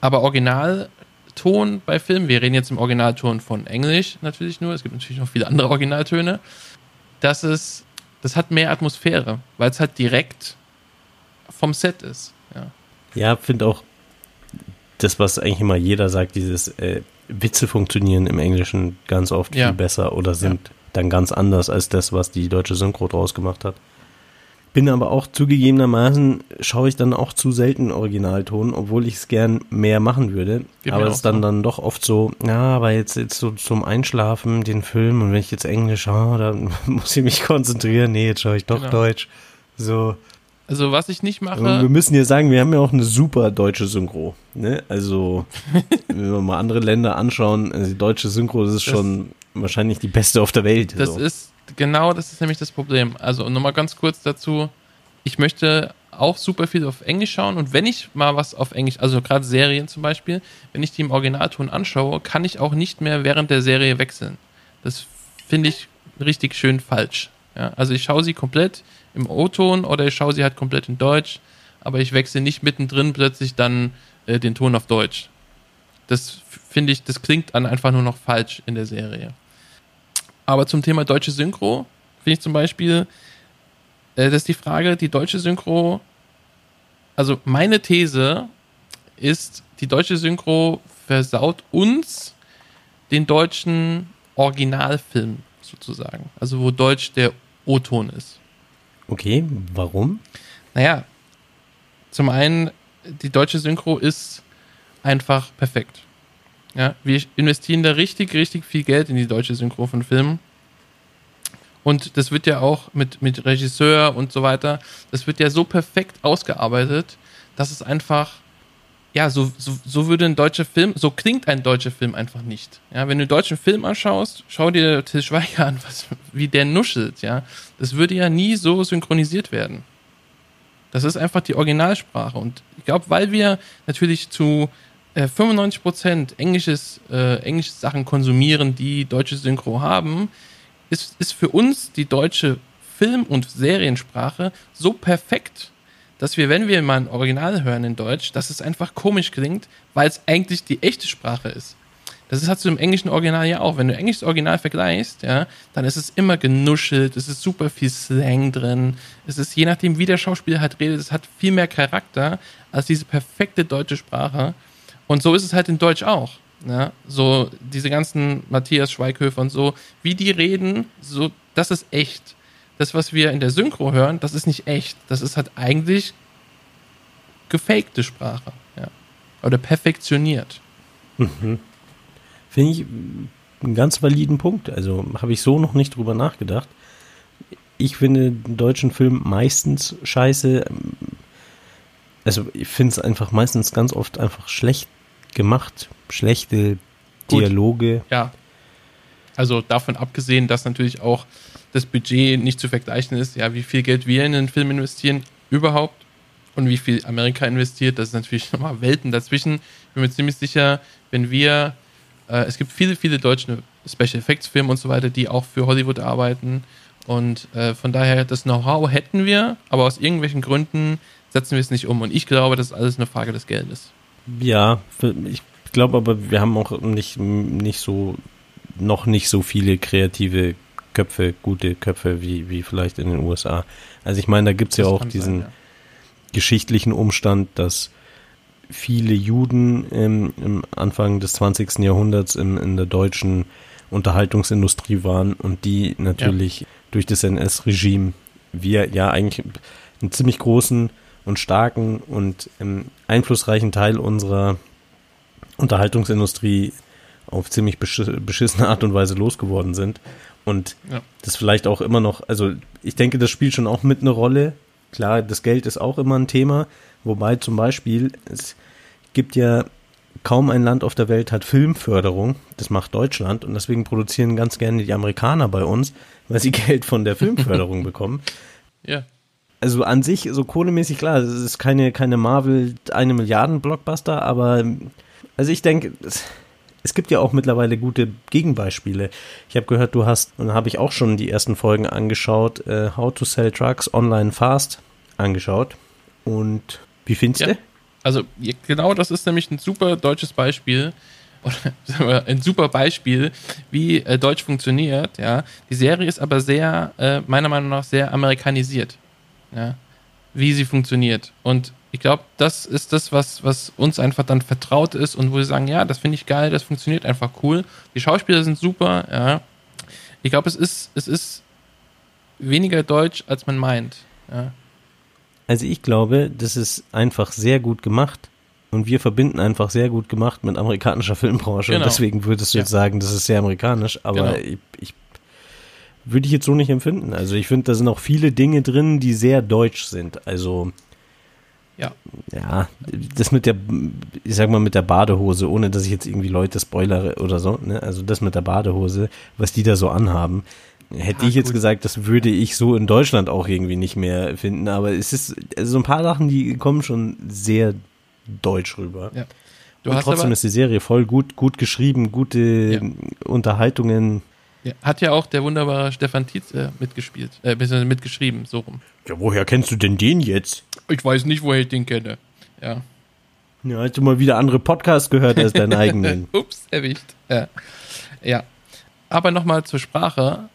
Aber Originalton bei Filmen, wir reden jetzt im Originalton von Englisch natürlich nur, es gibt natürlich noch viele andere Originaltöne, das ist, das hat mehr Atmosphäre, weil es halt direkt vom Set ist. Ja, finde auch das, was eigentlich immer jeder sagt, dieses äh, Witze funktionieren im Englischen ganz oft ja. viel besser oder sind ja. dann ganz anders als das, was die deutsche Synchro draus gemacht hat. Bin aber auch zugegebenermaßen, schaue ich dann auch zu selten Originalton, obwohl ich es gern mehr machen würde. Geht aber es ist dann, so. dann doch oft so, ja, aber jetzt, jetzt so zum Einschlafen den Film und wenn ich jetzt Englisch schaue, dann muss ich mich konzentrieren. Nee, jetzt schaue ich doch genau. Deutsch. So, also was ich nicht mache. wir müssen hier sagen, wir haben ja auch eine super deutsche Synchro. Ne? Also wenn wir mal andere Länder anschauen, also die deutsche Synchro das ist schon wahrscheinlich die beste auf der Welt. Das so. ist genau, das ist nämlich das Problem. Also nochmal ganz kurz dazu. Ich möchte auch super viel auf Englisch schauen und wenn ich mal was auf Englisch, also gerade Serien zum Beispiel, wenn ich die im Originalton anschaue, kann ich auch nicht mehr während der Serie wechseln. Das finde ich richtig schön falsch. Ja, also ich schaue sie komplett im O-Ton oder ich schaue sie halt komplett in Deutsch, aber ich wechsle nicht mittendrin plötzlich dann äh, den Ton auf Deutsch. Das finde ich, das klingt dann einfach nur noch falsch in der Serie. Aber zum Thema deutsche Synchro finde ich zum Beispiel, äh, das ist die Frage, die deutsche Synchro, also meine These ist, die deutsche Synchro versaut uns den deutschen Originalfilm sozusagen. Also wo Deutsch der O-Ton ist. Okay, warum? Naja, zum einen, die deutsche Synchro ist einfach perfekt. Ja, wir investieren da richtig, richtig viel Geld in die deutsche Synchro von Filmen. Und das wird ja auch mit, mit Regisseur und so weiter, das wird ja so perfekt ausgearbeitet, dass es einfach ja, so, so, so würde ein deutscher Film, so klingt ein deutscher Film einfach nicht. Ja, wenn du einen deutschen Film anschaust, schau dir Till Schweiger an, was, wie der nuschelt, ja. Das würde ja nie so synchronisiert werden. Das ist einfach die Originalsprache. Und ich glaube, weil wir natürlich zu äh, 95% englisches, äh, englische Sachen konsumieren, die deutsche Synchro haben, ist, ist für uns die deutsche Film- und Seriensprache so perfekt, dass wir, wenn wir mal ein Original hören in Deutsch, dass es einfach komisch klingt, weil es eigentlich die echte Sprache ist. Das ist, hast du im englischen Original ja auch. Wenn du englisches Original vergleichst, ja, dann ist es immer genuschelt, es ist super viel Slang drin. Es ist, je nachdem, wie der Schauspieler halt redet, es hat viel mehr Charakter als diese perfekte deutsche Sprache. Und so ist es halt in Deutsch auch. Ja? So diese ganzen Matthias Schweighöfer und so, wie die reden, so, das ist echt. Das, was wir in der Synchro hören, das ist nicht echt. Das ist halt eigentlich gefakte Sprache. Ja? Oder perfektioniert. Mhm. Finde ich einen ganz validen Punkt. Also habe ich so noch nicht drüber nachgedacht. Ich finde den deutschen Film meistens scheiße. Also ich finde es einfach meistens ganz oft einfach schlecht gemacht. Schlechte Gut. Dialoge. Ja. Also davon abgesehen, dass natürlich auch das Budget nicht zu vergleichen ist, ja, wie viel Geld wir in den Film investieren überhaupt und wie viel Amerika investiert, das ist natürlich nochmal Welten dazwischen. Ich bin mir ziemlich sicher, wenn wir, äh, es gibt viele, viele deutsche Special Effects Filme und so weiter, die auch für Hollywood arbeiten und äh, von daher, das Know-how hätten wir, aber aus irgendwelchen Gründen setzen wir es nicht um und ich glaube, das ist alles eine Frage des Geldes. Ja, ich glaube aber, wir haben auch nicht, nicht so, noch nicht so viele kreative Köpfe, gute Köpfe wie, wie vielleicht in den USA. Also ich meine, da gibt's ja auch diesen sein, ja. geschichtlichen Umstand, dass viele Juden im, im Anfang des 20. Jahrhunderts in, in der deutschen Unterhaltungsindustrie waren und die natürlich ja. durch das NS-Regime wir ja eigentlich einen ziemlich großen und starken und ähm, einflussreichen Teil unserer Unterhaltungsindustrie auf ziemlich beschissene Art und Weise losgeworden sind. Und ja. das vielleicht auch immer noch, also ich denke, das spielt schon auch mit eine Rolle. Klar, das Geld ist auch immer ein Thema, wobei zum Beispiel, es gibt ja kaum ein Land auf der Welt hat Filmförderung. Das macht Deutschland und deswegen produzieren ganz gerne die Amerikaner bei uns, weil sie Geld von der Filmförderung bekommen. Ja. Also an sich, so kohlemäßig, klar, es ist keine, keine Marvel eine Milliarden Blockbuster, aber also ich denke, es gibt ja auch mittlerweile gute Gegenbeispiele. Ich habe gehört, du hast, und habe ich auch schon die ersten Folgen angeschaut, äh, How to Sell Trucks Online Fast angeschaut. Und wie findest ja. du? Also genau das ist nämlich ein super deutsches Beispiel oder ein super Beispiel, wie äh, Deutsch funktioniert. Ja, die Serie ist aber sehr, äh, meiner Meinung nach, sehr amerikanisiert. Ja, wie sie funktioniert. Und ich glaube, das ist das, was, was uns einfach dann vertraut ist und wo wir sagen, ja, das finde ich geil, das funktioniert einfach cool. Die Schauspieler sind super, ja. Ich glaube, es ist, es ist weniger deutsch, als man meint. Ja. Also ich glaube, das ist einfach sehr gut gemacht und wir verbinden einfach sehr gut gemacht mit amerikanischer Filmbranche. Genau. Und deswegen würdest du ja. jetzt sagen, das ist sehr amerikanisch, aber genau. ich, ich würde ich jetzt so nicht empfinden. Also ich finde, da sind auch viele Dinge drin, die sehr deutsch sind. Also ja. Ja, das mit der, ich sag mal, mit der Badehose, ohne dass ich jetzt irgendwie Leute spoilere oder so, ne? Also das mit der Badehose, was die da so anhaben. Hätte ja, ich jetzt gut. gesagt, das würde ich so in Deutschland auch irgendwie nicht mehr finden, aber es ist also so ein paar Sachen, die kommen schon sehr deutsch rüber. Ja. Du Und trotzdem ist die Serie voll gut, gut geschrieben, gute ja. Unterhaltungen. Ja, hat ja auch der wunderbare Stefan Tietz äh, mitgespielt, äh, mitgeschrieben, so rum. Ja, woher kennst du denn den jetzt? Ich weiß nicht, woher ich den kenne. Ja. Ja, hast du mal wieder andere Podcasts gehört als deinen eigenen. Ups, erwischt. Ja. ja. Aber nochmal zur Sprache,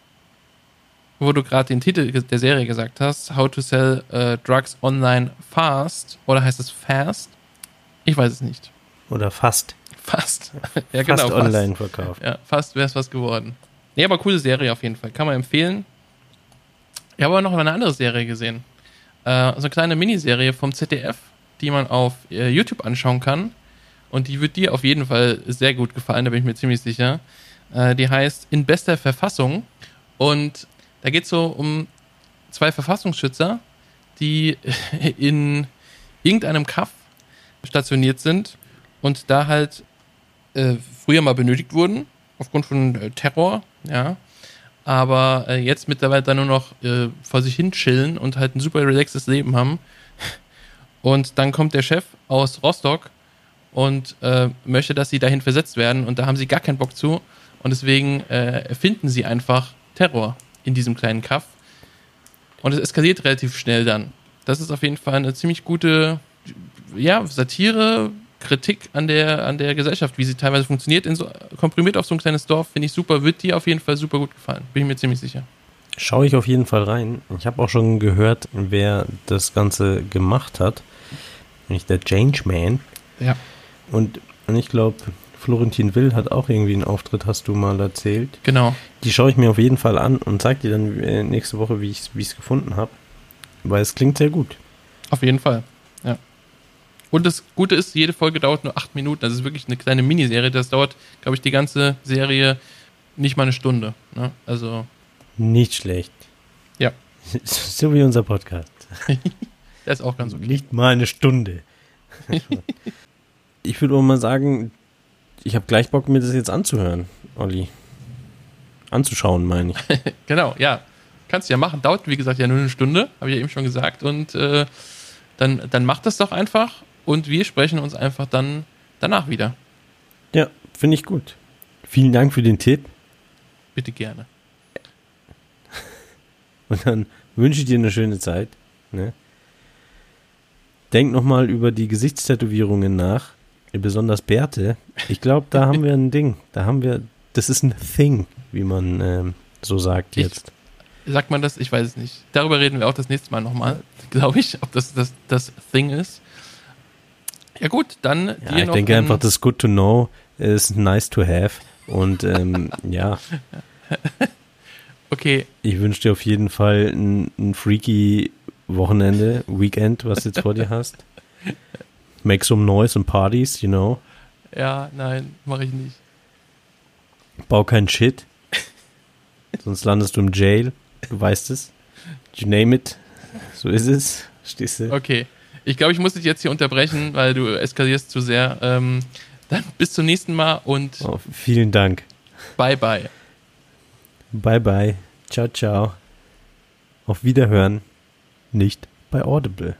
wo du gerade den Titel der Serie gesagt hast: How to Sell uh, Drugs Online Fast. Oder heißt es Fast? Ich weiß es nicht. Oder Fast. Fast. ja, genau. Fast online verkauft. Ja, fast wäre es was geworden. Nee, aber coole Serie auf jeden Fall. Kann man empfehlen. Ich habe aber noch eine andere Serie gesehen. Äh, so eine kleine Miniserie vom ZDF, die man auf äh, YouTube anschauen kann. Und die wird dir auf jeden Fall sehr gut gefallen, da bin ich mir ziemlich sicher. Äh, die heißt In bester Verfassung. Und da geht es so um zwei Verfassungsschützer, die in irgendeinem Kaff stationiert sind und da halt äh, früher mal benötigt wurden, aufgrund von äh, Terror, ja aber äh, jetzt mittlerweile dann nur noch äh, vor sich hin chillen und halt ein super relaxes Leben haben. Und dann kommt der Chef aus Rostock und äh, möchte, dass sie dahin versetzt werden und da haben sie gar keinen Bock zu und deswegen äh, erfinden sie einfach Terror in diesem kleinen Kaff und es eskaliert relativ schnell dann. Das ist auf jeden Fall eine ziemlich gute ja, Satire, Kritik an der, an der Gesellschaft, wie sie teilweise funktioniert, in so, komprimiert auf so ein kleines Dorf, finde ich super, wird dir auf jeden Fall super gut gefallen. Bin ich mir ziemlich sicher. Schaue ich auf jeden Fall rein. Ich habe auch schon gehört, wer das Ganze gemacht hat. Nämlich der Changeman. Ja. Und Und ich glaube, Florentin Will hat auch irgendwie einen Auftritt, hast du mal erzählt. Genau. Die schaue ich mir auf jeden Fall an und sag dir dann äh, nächste Woche, wie ich es gefunden habe. Weil es klingt sehr gut. Auf jeden Fall. Und das Gute ist, jede Folge dauert nur acht Minuten. Das ist wirklich eine kleine Miniserie. Das dauert, glaube ich, die ganze Serie nicht mal eine Stunde. Ne? Also. Nicht schlecht. Ja. So wie unser Podcast. Der ist auch ganz okay. Nicht mal eine Stunde. ich würde mal sagen, ich habe gleich Bock, mir das jetzt anzuhören, Olli. Anzuschauen, meine ich. genau, ja. Kannst du ja machen. Dauert, wie gesagt, ja nur eine Stunde, habe ich ja eben schon gesagt. Und äh, dann, dann mach das doch einfach und wir sprechen uns einfach dann danach wieder. Ja, finde ich gut. Vielen Dank für den Tipp. Bitte gerne. Und dann wünsche ich dir eine schöne Zeit. Ne? Denk nochmal über die Gesichtstätowierungen nach. Besonders Bärte. Ich glaube, da haben wir ein Ding. Da haben wir, das ist ein Thing, wie man ähm, so sagt jetzt. Ich, sagt man das? Ich weiß es nicht. Darüber reden wir auch das nächste Mal nochmal, glaube ich, ob das, das das Thing ist. Ja gut, dann ja, ich denke einfach, das Good to Know ist nice to have. Und ähm, ja. Okay. Ich wünsche dir auf jeden Fall ein, ein freaky Wochenende, Weekend, was du jetzt vor dir hast. Make some noise and parties, you know. Ja, nein, mache ich nicht. Bau keinen Shit. Sonst landest du im Jail. Du weißt es. You name it. So ist es. Stehst du? Okay. Ich glaube, ich muss dich jetzt hier unterbrechen, weil du eskalierst zu sehr. Ähm, dann bis zum nächsten Mal und. Oh, vielen Dank. Bye, bye. Bye, bye. Ciao, ciao. Auf Wiederhören. Nicht bei Audible.